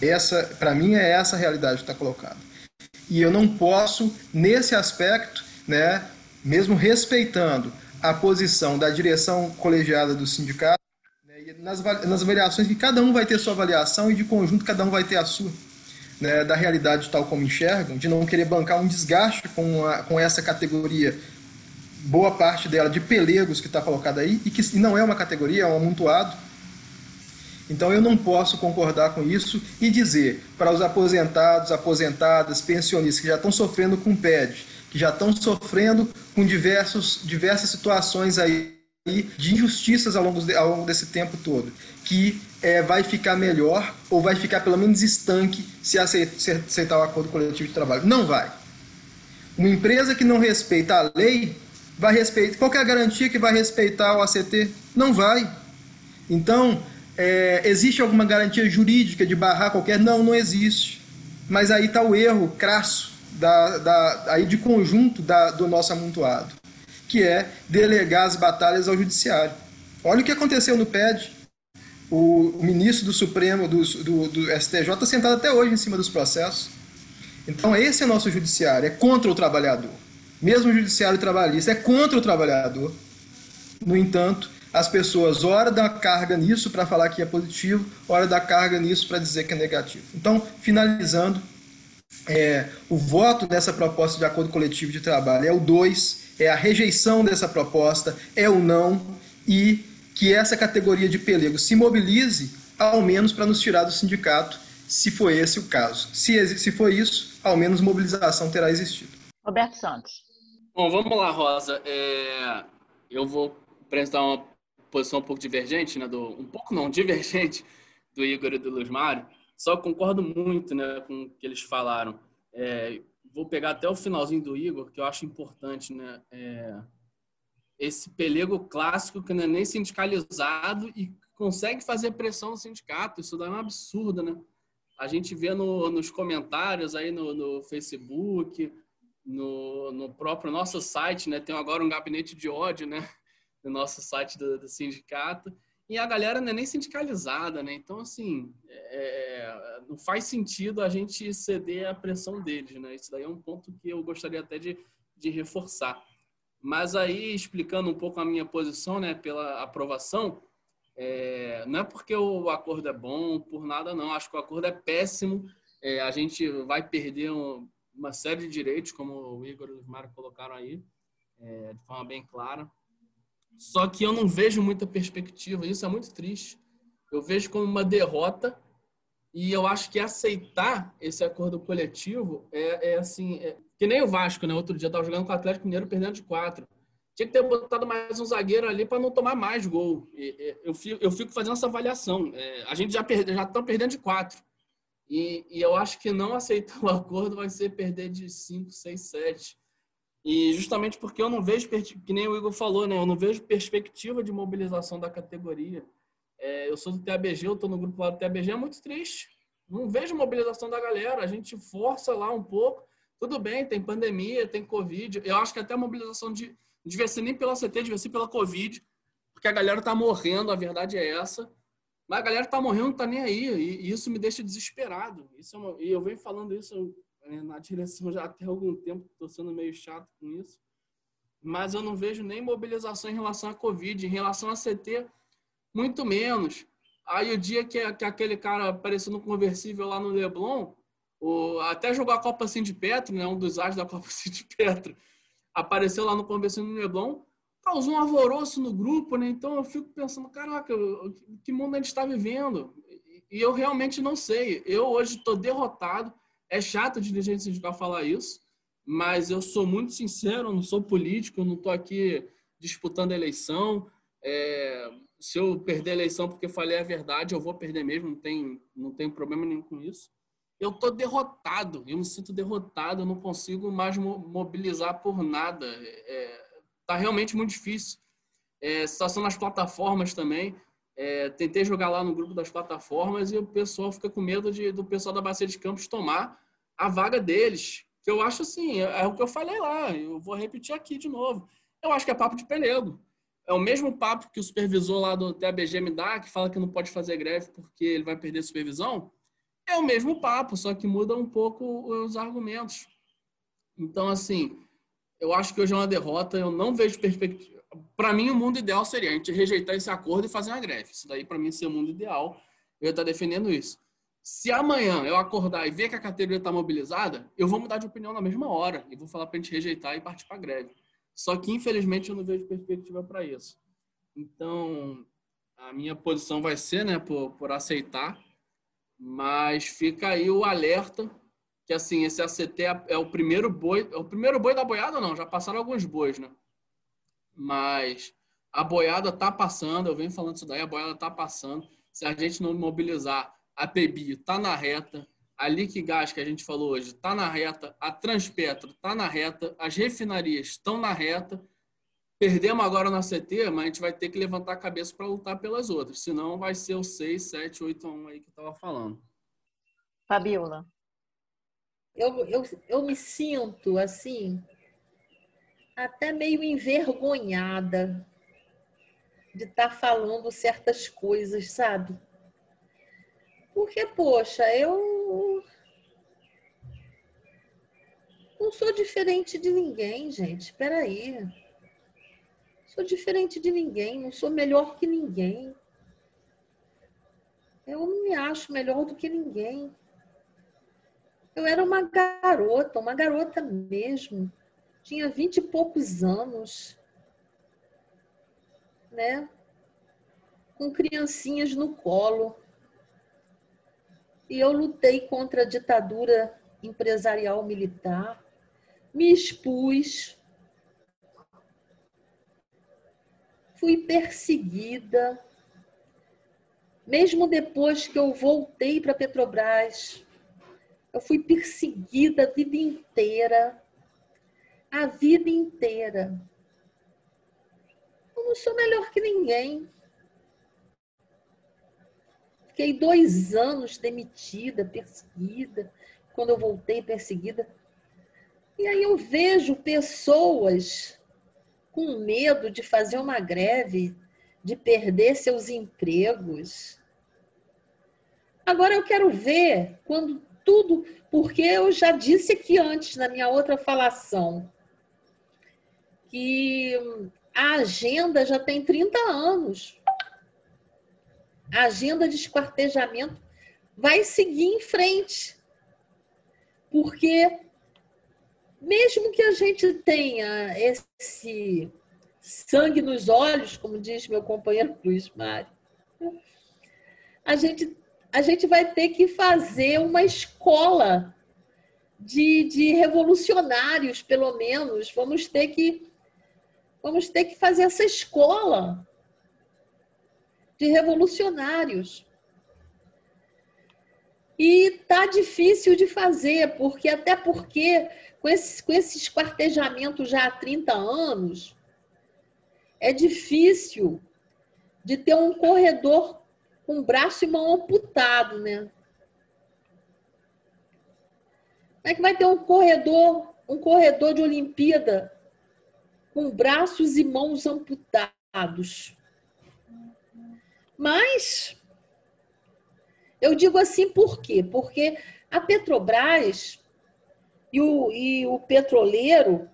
Essa, para mim, é essa a realidade que está colocada. E eu não posso, nesse aspecto, né, mesmo respeitando a posição da direção colegiada do sindicato, né, nas, nas avaliações que cada um vai ter sua avaliação e de conjunto cada um vai ter a sua, né, da realidade tal como enxergam, de não querer bancar um desgaste com, a, com essa categoria, boa parte dela de pelegos que está colocada aí, e que não é uma categoria, é um amontoado. Então eu não posso concordar com isso e dizer para os aposentados, aposentadas, pensionistas que já estão sofrendo com PED, que já estão sofrendo com diversos, diversas situações aí de injustiças ao longo, de, ao longo desse tempo todo, que é, vai ficar melhor ou vai ficar pelo menos estanque se aceitar, se aceitar o acordo coletivo de trabalho. Não vai. Uma empresa que não respeita a lei vai respeitar. Qual é a garantia que vai respeitar o ACT? Não vai. Então, é, existe alguma garantia jurídica de barrar qualquer? Não, não existe. Mas aí está o erro crasso da, da, aí de conjunto da, do nosso amontoado, que é delegar as batalhas ao judiciário. Olha o que aconteceu no PED. O, o ministro do Supremo, do, do, do STJ, está sentado até hoje em cima dos processos. Então, esse é o nosso judiciário, é contra o trabalhador. Mesmo o judiciário trabalhista é contra o trabalhador. No entanto, as pessoas, hora da carga nisso para falar que é positivo, hora da carga nisso para dizer que é negativo. Então, finalizando, é, o voto nessa proposta de acordo coletivo de trabalho é o 2, é a rejeição dessa proposta, é o não, e que essa categoria de pelego se mobilize, ao menos para nos tirar do sindicato, se for esse o caso. Se, se for isso, ao menos mobilização terá existido. Roberto Santos. Bom, vamos lá, Rosa. É, eu vou apresentar uma posição um pouco divergente, né, do, um pouco não, divergente do Igor e do Luiz Mário. Só concordo muito né, com o que eles falaram. É, vou pegar até o finalzinho do Igor, que eu acho importante. Né? É, esse pelego clássico que não é nem sindicalizado e consegue fazer pressão no sindicato. Isso é um absurdo, né? A gente vê no, nos comentários aí no, no Facebook, no, no, próprio nosso site, né? Tem agora um gabinete de ódio, né? No nosso site do, do sindicato e a galera não é nem sindicalizada, né? Então, assim, é, é, não faz sentido a gente ceder à pressão deles, né? Isso daí é um ponto que eu gostaria até de, de reforçar. Mas aí, explicando um pouco a minha posição, né, pela aprovação, é, não é porque o acordo é bom, por nada não. Acho que o acordo é péssimo. É, a gente vai perder um, uma série de direitos, como o Igor e o Mário colocaram aí, é, de forma bem clara. Só que eu não vejo muita perspectiva, isso é muito triste. Eu vejo como uma derrota e eu acho que aceitar esse acordo coletivo é, é assim, é, que nem o Vasco, né? Outro dia estava jogando com o Atlético Mineiro perdendo de quatro. Tinha que ter botado mais um zagueiro ali para não tomar mais gol. E, eu, fico, eu fico fazendo essa avaliação. É, a gente já perde, já estão perdendo de quatro. E, e, eu acho que não aceitar o acordo vai ser perder de cinco, seis, sete. E justamente porque eu não vejo, que nem o Igor falou, né? Eu não vejo perspectiva de mobilização da categoria. É, eu sou do TABG, eu estou no grupo lá do TABG, é muito triste. Não vejo mobilização da galera. A gente força lá um pouco. Tudo bem, tem pandemia, tem Covid. Eu acho que até a mobilização de, devia ser nem pela CT, devia ser pela Covid, porque a galera está morrendo, a verdade é essa. Mas a galera está morrendo, não está nem aí. E, e, isso me deixa desesperado. Isso é uma, e eu venho falando isso é, na direção já até algum tempo, estou sendo meio chato com isso. Mas eu não vejo nem mobilização em relação à Covid, em relação à CT, muito menos. Aí o dia que, que aquele cara apareceu no conversível lá no Leblon, o, até jogou a Copa Cindy Petro, né, um dos as da Copa Cindy Petro, apareceu lá no conversível no Leblon, causou um alvoroço no grupo, né? Então eu fico pensando, caraca, que mundo a gente está vivendo? E eu realmente não sei. Eu hoje estou derrotado. É chato o dirigente sindical falar isso, mas eu sou muito sincero, eu não sou político, eu não estou aqui disputando a eleição. É, se eu perder a eleição porque falei a verdade, eu vou perder mesmo, não tem, não tem problema nenhum com isso. Eu estou derrotado, eu me sinto derrotado, eu não consigo mais mobilizar por nada. É, tá realmente muito difícil. É, situação nas plataformas também. É, tentei jogar lá no grupo das plataformas e o pessoal fica com medo de, do pessoal da Bacia de Campos tomar a vaga deles. Que eu acho assim, é, é, o que eu falei lá, eu vou repetir aqui de novo. Eu acho que é papo de pelego. É o mesmo papo que o supervisor lá do TABG me dá, que fala que não pode fazer greve porque ele vai perder supervisão. É o mesmo papo, só que muda um pouco os argumentos. Então, assim, eu acho que hoje é uma derrota, eu não vejo perspectiva. Para mim, o mundo ideal seria a gente rejeitar esse acordo e fazer uma greve. Isso daí, para mim, seria o mundo ideal. Eu ia estar defendendo isso. Se amanhã eu acordar e ver que a categoria está mobilizada, eu vou mudar de opinião na mesma hora e vou falar para a gente rejeitar e partir para a greve. Só que, infelizmente, eu não vejo perspectiva para isso. Então, a minha posição vai ser né, por, por aceitar, mas fica aí o alerta que assim esse ACT é, é o primeiro boi, é o primeiro boi da boiada não, já passaram alguns bois, né? Mas a boiada tá passando, eu venho falando isso daí, a boiada tá passando. Se a gente não mobilizar, a PEBI tá na reta, a Liquigás que a gente falou hoje tá na reta, a Transpetro tá na reta, as refinarias estão na reta. Perdemos agora na CT, mas a gente vai ter que levantar a cabeça para lutar pelas outras, senão vai ser o 6, 7, 8 a 1 aí que eu tava falando. Fabiola eu, eu, eu me sinto assim, até meio envergonhada de estar tá falando certas coisas, sabe? Porque, poxa, eu não sou diferente de ninguém, gente. Espera aí. Sou diferente de ninguém, não sou melhor que ninguém. Eu não me acho melhor do que ninguém. Eu era uma garota, uma garota mesmo. Tinha vinte e poucos anos, né? Com criancinhas no colo. E eu lutei contra a ditadura empresarial militar, me expus, fui perseguida. Mesmo depois que eu voltei para Petrobras, eu fui perseguida a vida inteira. A vida inteira. Eu não sou melhor que ninguém. Fiquei dois anos demitida, perseguida. Quando eu voltei, perseguida. E aí eu vejo pessoas com medo de fazer uma greve, de perder seus empregos. Agora eu quero ver quando tudo, porque eu já disse aqui antes, na minha outra falação, que a agenda já tem 30 anos. A agenda de esquartejamento vai seguir em frente. Porque, mesmo que a gente tenha esse sangue nos olhos, como diz meu companheiro Luiz Mário, a gente a gente vai ter que fazer uma escola de, de revolucionários, pelo menos. Vamos ter que vamos ter que fazer essa escola de revolucionários. E tá difícil de fazer, porque até porque com esse, com esse esquartejamento já há 30 anos, é difícil de ter um corredor com braço e mão amputado, né? Como é que vai ter um corredor, um corredor de Olimpíada com braços e mãos amputados? Mas eu digo assim por quê? Porque a Petrobras e o, e o petroleiro,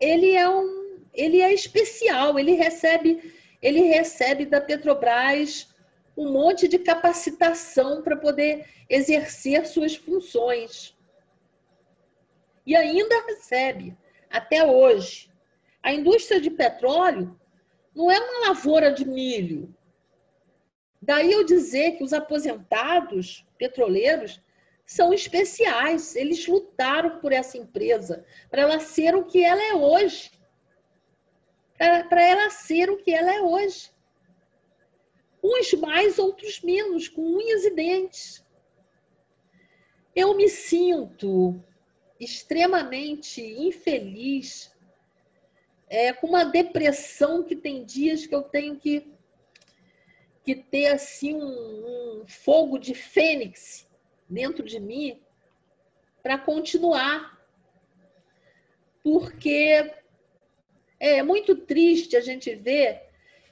ele é um, ele é especial, ele recebe, ele recebe da Petrobras um monte de capacitação para poder exercer suas funções. E ainda recebe, até hoje. A indústria de petróleo não é uma lavoura de milho. Daí eu dizer que os aposentados petroleiros são especiais. Eles lutaram por essa empresa, para ela ser o que ela é hoje. Para ela ser o que ela é hoje. Uns mais, outros menos, com unhas e dentes. Eu me sinto extremamente infeliz, é, com uma depressão que tem dias que eu tenho que, que ter assim um, um fogo de fênix dentro de mim para continuar. Porque é muito triste a gente ver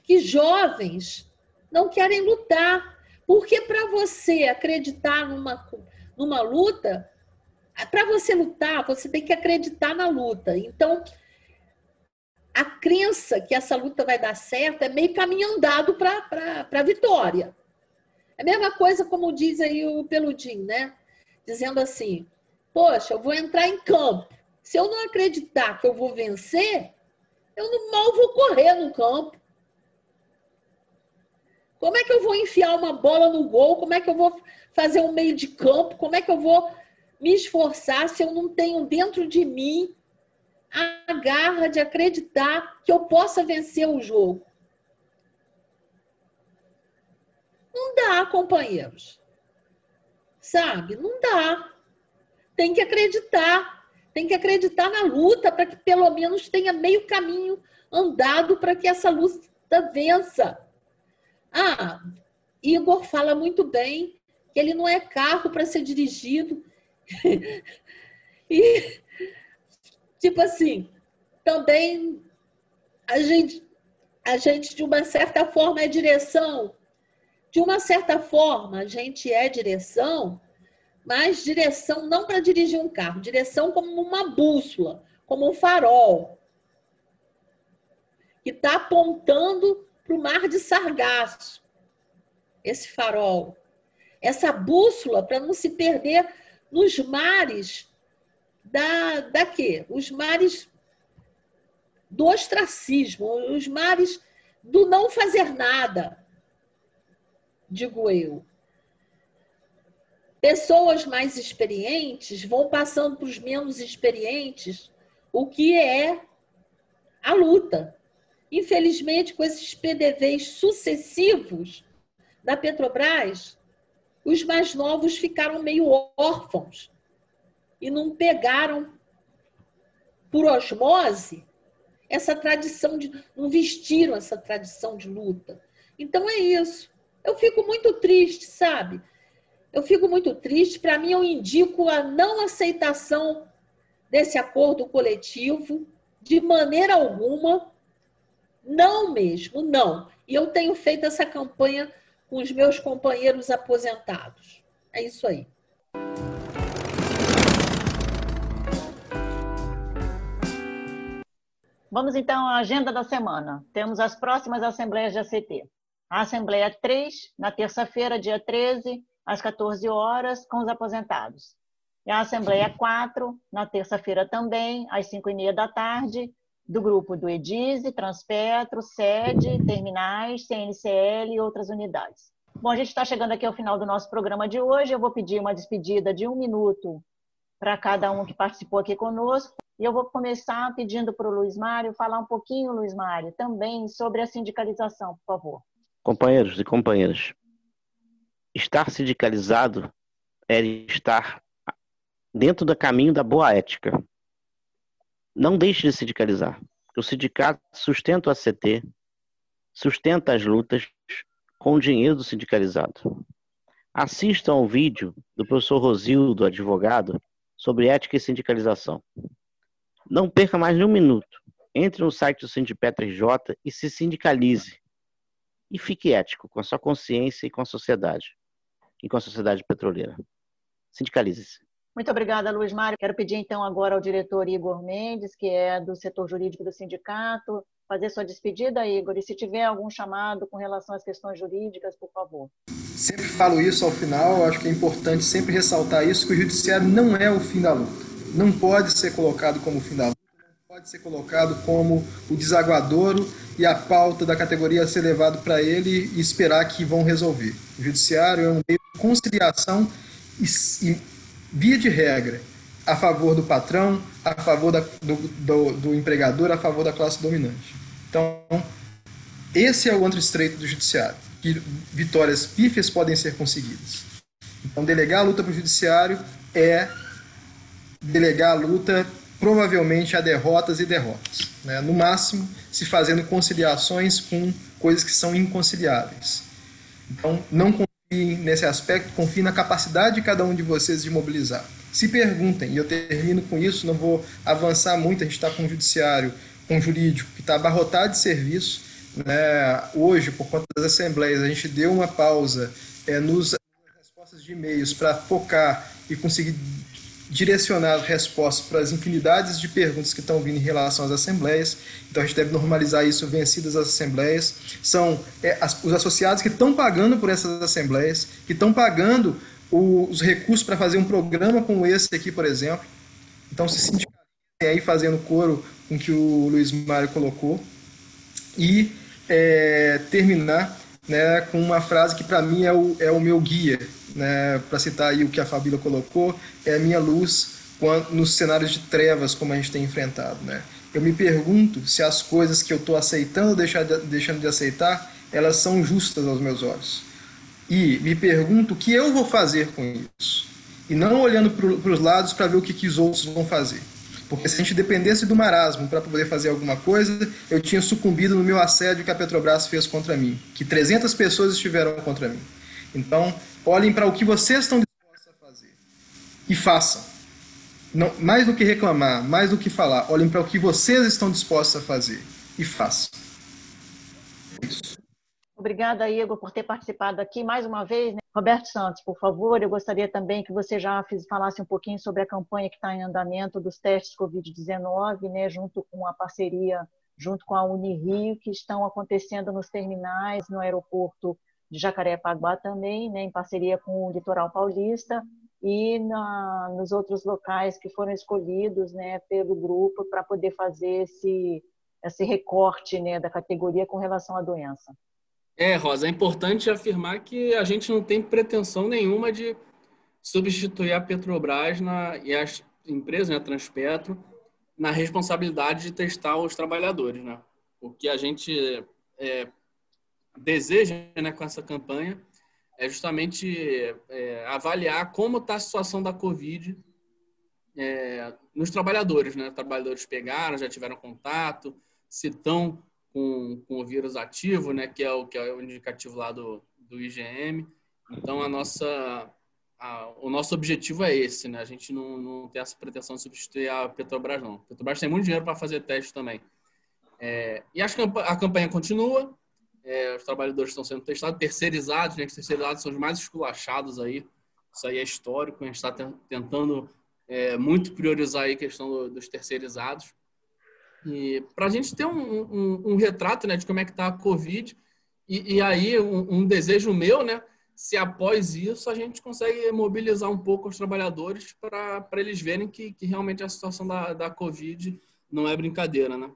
que jovens não querem lutar. Porque para você acreditar numa, numa luta, para você lutar, você tem que acreditar na luta. Então, a crença que essa luta vai dar certo é meio caminho andado para a vitória. É a mesma coisa como diz aí o Peludim, né? Dizendo assim: Poxa, eu vou entrar em campo. Se eu não acreditar que eu vou vencer, eu não, mal vou correr no campo. Como é que eu vou enfiar uma bola no gol? Como é que eu vou fazer um meio de campo? Como é que eu vou me esforçar se eu não tenho dentro de mim a garra de acreditar que eu possa vencer o jogo? Não dá, companheiros. Sabe? Não dá. Tem que acreditar. Tem que acreditar na luta para que pelo menos tenha meio caminho andado para que essa luta vença. Ah, Igor fala muito bem que ele não é carro para ser dirigido. e, tipo assim, também a gente, a gente, de uma certa forma, é direção. De uma certa forma, a gente é direção, mas direção não para dirigir um carro, direção como uma bússola, como um farol, que está apontando para o mar de Sargaço. Esse farol. Essa bússola para não se perder nos mares da, da quê? Os mares do ostracismo, os mares do não fazer nada, digo eu pessoas mais experientes vão passando para os menos experientes o que é a luta. Infelizmente, com esses PDVs sucessivos da Petrobras, os mais novos ficaram meio órfãos e não pegaram por osmose essa tradição de não vestiram essa tradição de luta. Então é isso. Eu fico muito triste, sabe? Eu fico muito triste. Para mim, eu indico a não aceitação desse acordo coletivo de maneira alguma. Não mesmo, não. E eu tenho feito essa campanha com os meus companheiros aposentados. É isso aí. Vamos então à agenda da semana. Temos as próximas assembleias de ACT. A Assembleia 3, na terça-feira, dia 13, às 14 horas, com os aposentados. E a Assembleia 4, na terça-feira também, às 5 e meia da tarde, do grupo do EDISE, Transpetro, SEDE, Terminais, CNCL e outras unidades. Bom, a gente está chegando aqui ao final do nosso programa de hoje. Eu vou pedir uma despedida de um minuto para cada um que participou aqui conosco. E eu vou começar pedindo para o Luiz Mário falar um pouquinho, Luiz Mário, também sobre a sindicalização, por favor. Companheiros e companheiras, estar sindicalizado é estar dentro do caminho da boa ética. Não deixe de sindicalizar. O sindicato sustenta o ACT, sustenta as lutas com o dinheiro do sindicalizado. Assistam ao vídeo do professor Rosildo, advogado, sobre ética e sindicalização. Não perca mais um minuto. Entre no site do Sindipetra RJ e se sindicalize. E fique ético com a sua consciência e com a sociedade e com a sociedade petroleira. Sindicalize-se. Muito obrigada, Luiz Mário. Quero pedir então agora ao diretor Igor Mendes, que é do setor jurídico do sindicato, fazer sua despedida, Igor. E se tiver algum chamado com relação às questões jurídicas, por favor. Sempre falo isso ao final, acho que é importante sempre ressaltar isso, que o judiciário não é o fim da luta. Não pode ser colocado como o fim da luta, não pode ser colocado como o desaguadouro e a pauta da categoria ser levado para ele e esperar que vão resolver. O judiciário é um meio de conciliação e, e via de regra, a favor do patrão, a favor da, do, do, do, empregador, a favor da classe dominante. Então, esse é o antro estreito do judiciário, que vitórias pífias podem ser conseguidas. Então, delegar a luta para o judiciário é delegar a luta provavelmente a derrotas e derrotas. Né? No máximo, se fazendo conciliações com coisas que são inconciliáveis. Então, não confie nesse aspecto, confie na capacidade de cada um de vocês de mobilizar. Se perguntem, e eu termino com isso, não vou avançar muito, a gente está com um judiciário, com um jurídico que está abarrotado de serviço. Né? Hoje, por conta das assembleias, a gente deu uma pausa é, nos respostas de e-mails para focar e conseguir direcionar respostas para as infinidades de perguntas que estão vindo em relação às assembleias. Então a gente deve normalizar isso vencidas as assembleias. São é, as, os associados que estão pagando por essas assembleias, que estão pagando o, os recursos para fazer um programa como esse aqui, por exemplo. Então se sindicalizem aí fazendo coro com que o Luiz Mário colocou. E é, terminar né, com uma frase que para mim é o, é o meu guia, né, para citar aí o que a Fabíola colocou, é a minha luz quando, nos cenários de trevas como a gente tem enfrentado. Né? Eu me pergunto se as coisas que eu estou aceitando ou deixando de aceitar, elas são justas aos meus olhos. E me pergunto o que eu vou fazer com isso. E não olhando para os lados para ver o que, que os outros vão fazer. Porque se a gente dependesse do marasmo para poder fazer alguma coisa, eu tinha sucumbido no meu assédio que a Petrobras fez contra mim, que 300 pessoas estiveram contra mim. Então, olhem para o que vocês estão dispostos a fazer e façam. Não, mais do que reclamar, mais do que falar, olhem para o que vocês estão dispostos a fazer e façam. É isso. Obrigada, Igor, por ter participado aqui mais uma vez. Né? Roberto Santos, por favor, eu gostaria também que você já falasse um pouquinho sobre a campanha que está em andamento dos testes Covid-19, né, junto com a parceria, junto com a Unirio, que estão acontecendo nos terminais, no aeroporto de Jacarepaguá também, né, em parceria com o Litoral Paulista, e na, nos outros locais que foram escolhidos né, pelo grupo para poder fazer esse, esse recorte né, da categoria com relação à doença. É, Rosa, é importante afirmar que a gente não tem pretensão nenhuma de substituir a Petrobras na, e as empresas, né, a Transpetro, na responsabilidade de testar os trabalhadores, né? O que a gente é, deseja né, com essa campanha é justamente é, avaliar como está a situação da Covid é, nos trabalhadores, né? Trabalhadores pegaram, já tiveram contato, se estão com, com o vírus ativo, né, que é o que é o indicativo lá do, do IgM. Então a nossa a, o nosso objetivo é esse, né? A gente não, não tem essa pretensão de substituir a Petrobras não. A Petrobras tem muito dinheiro para fazer teste também. É, e que a campanha continua. É, os trabalhadores estão sendo testados, terceirizados, né? Os terceirizados são os mais esculachados aí. Isso aí é histórico. A gente está tentando é, muito priorizar a questão do, dos terceirizados. E para a gente ter um, um, um, retrato né, de como é que está a Covid, e, e aí um, um, desejo meu, né, se após isso a gente consegue mobilizar um pouco os trabalhadores para eles verem que, que realmente a situação da, da Covid não é brincadeira, né?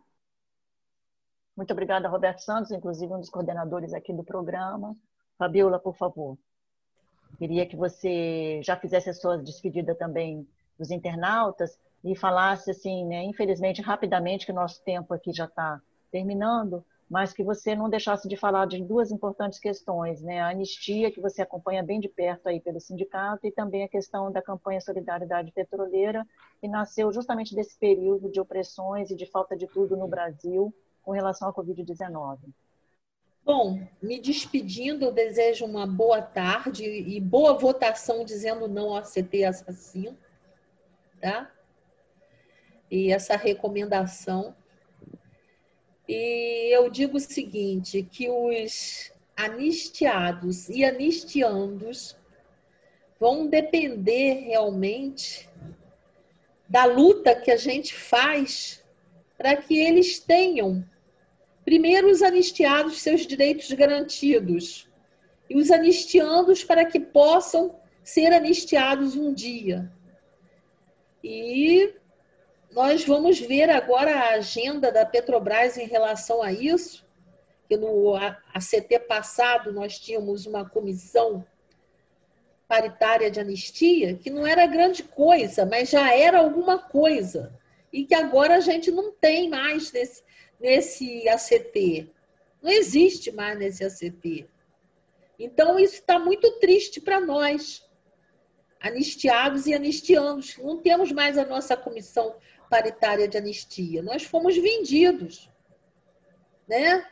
Muito obrigada, Roberto Santos, inclusive um dos coordenadores aqui do programa. Fabiola, por favor. Queria que você já fizesse a sua despedida também dos internautas e falasse assim, né, infelizmente, rapidamente, que nosso tempo aqui já está terminando, mas que você não deixasse de falar de duas importantes questões, né? A anistia, que você acompanha bem de perto aí pelo sindicato, e também a questão da campanha Solidariedade Petroleira, que nasceu justamente desse período de opressões e de falta de tudo no Brasil com relação à Covid-19. Bom, me despedindo, eu desejo uma boa tarde e boa votação dizendo não ao CT assassino, tá? e essa recomendação. E eu digo o seguinte, que os anistiados e anistiandos vão depender realmente da luta que a gente faz para que eles tenham, primeiro, os anistiados seus direitos garantidos, e os anistiandos para que possam ser anistiados um dia. E nós vamos ver agora a agenda da Petrobras em relação a isso, que no ACT passado nós tínhamos uma comissão paritária de anistia, que não era grande coisa, mas já era alguma coisa, e que agora a gente não tem mais nesse, nesse ACT. Não existe mais nesse ACT. Então, isso está muito triste para nós, anistiados e anistianos. Não temos mais a nossa comissão paritária de anistia. Nós fomos vendidos, né?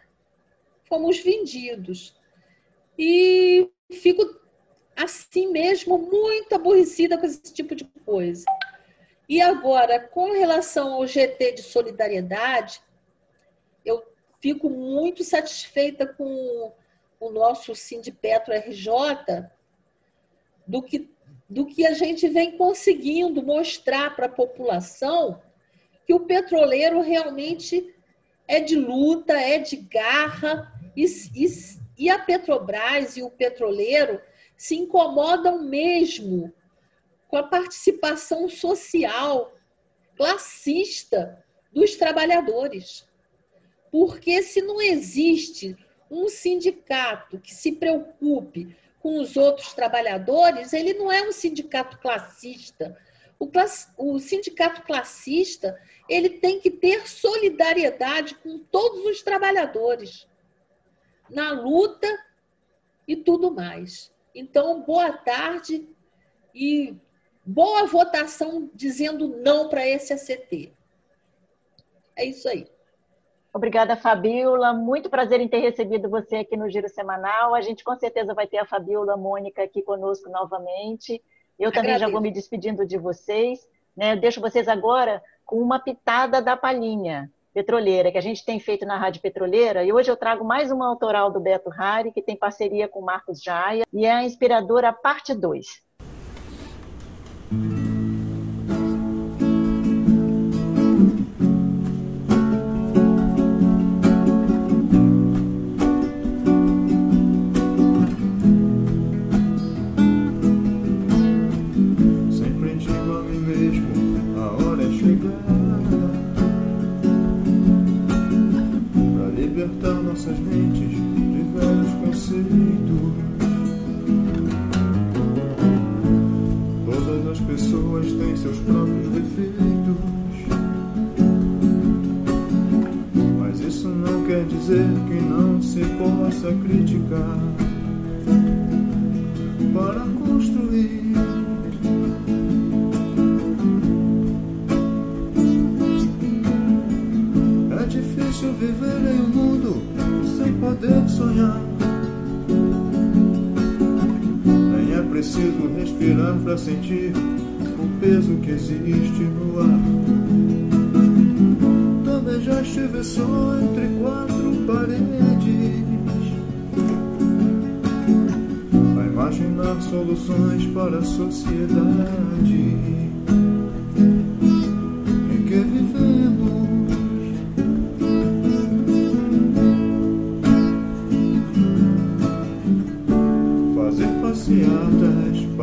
Fomos vendidos. E fico assim mesmo muito aborrecida com esse tipo de coisa. E agora, com relação ao GT de solidariedade, fico muito satisfeita com o nosso Sindipetro RJ do que do que a gente vem conseguindo mostrar para a população que o petroleiro realmente é de luta, é de garra, e, e, e a Petrobras e o petroleiro se incomodam mesmo com a participação social, classista dos trabalhadores. Porque se não existe um sindicato que se preocupe com os outros trabalhadores, ele não é um sindicato classista. O, class, o sindicato classista ele tem que ter solidariedade com todos os trabalhadores na luta e tudo mais. Então, boa tarde e boa votação dizendo não para esse ACT. É isso aí. Obrigada, Fabiola. Muito prazer em ter recebido você aqui no Giro Semanal. A gente com certeza vai ter a Fabiola Mônica aqui conosco novamente. Eu também Agradeço. já vou me despedindo de vocês. Né? Eu deixo vocês agora com uma pitada da palhinha petroleira que a gente tem feito na Rádio Petroleira. E hoje eu trago mais uma autoral do Beto Hari, que tem parceria com Marcos Jaia, e é a Inspiradora Parte 2.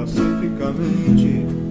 Pacificamente.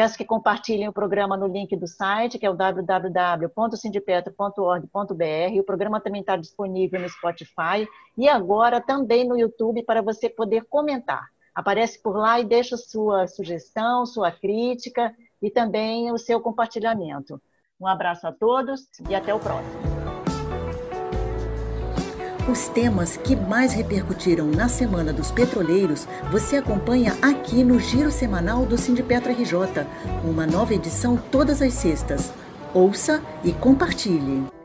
Peço que compartilhem o programa no link do site, que é o www.sindipetro.org.br. O programa também está disponível no Spotify e agora também no YouTube para você poder comentar. Aparece por lá e deixa sua sugestão, sua crítica e também o seu compartilhamento. Um abraço a todos e até o próximo. Os temas que mais repercutiram na Semana dos Petroleiros você acompanha aqui no Giro Semanal do Sindipetra RJ, uma nova edição todas as sextas. Ouça e compartilhe.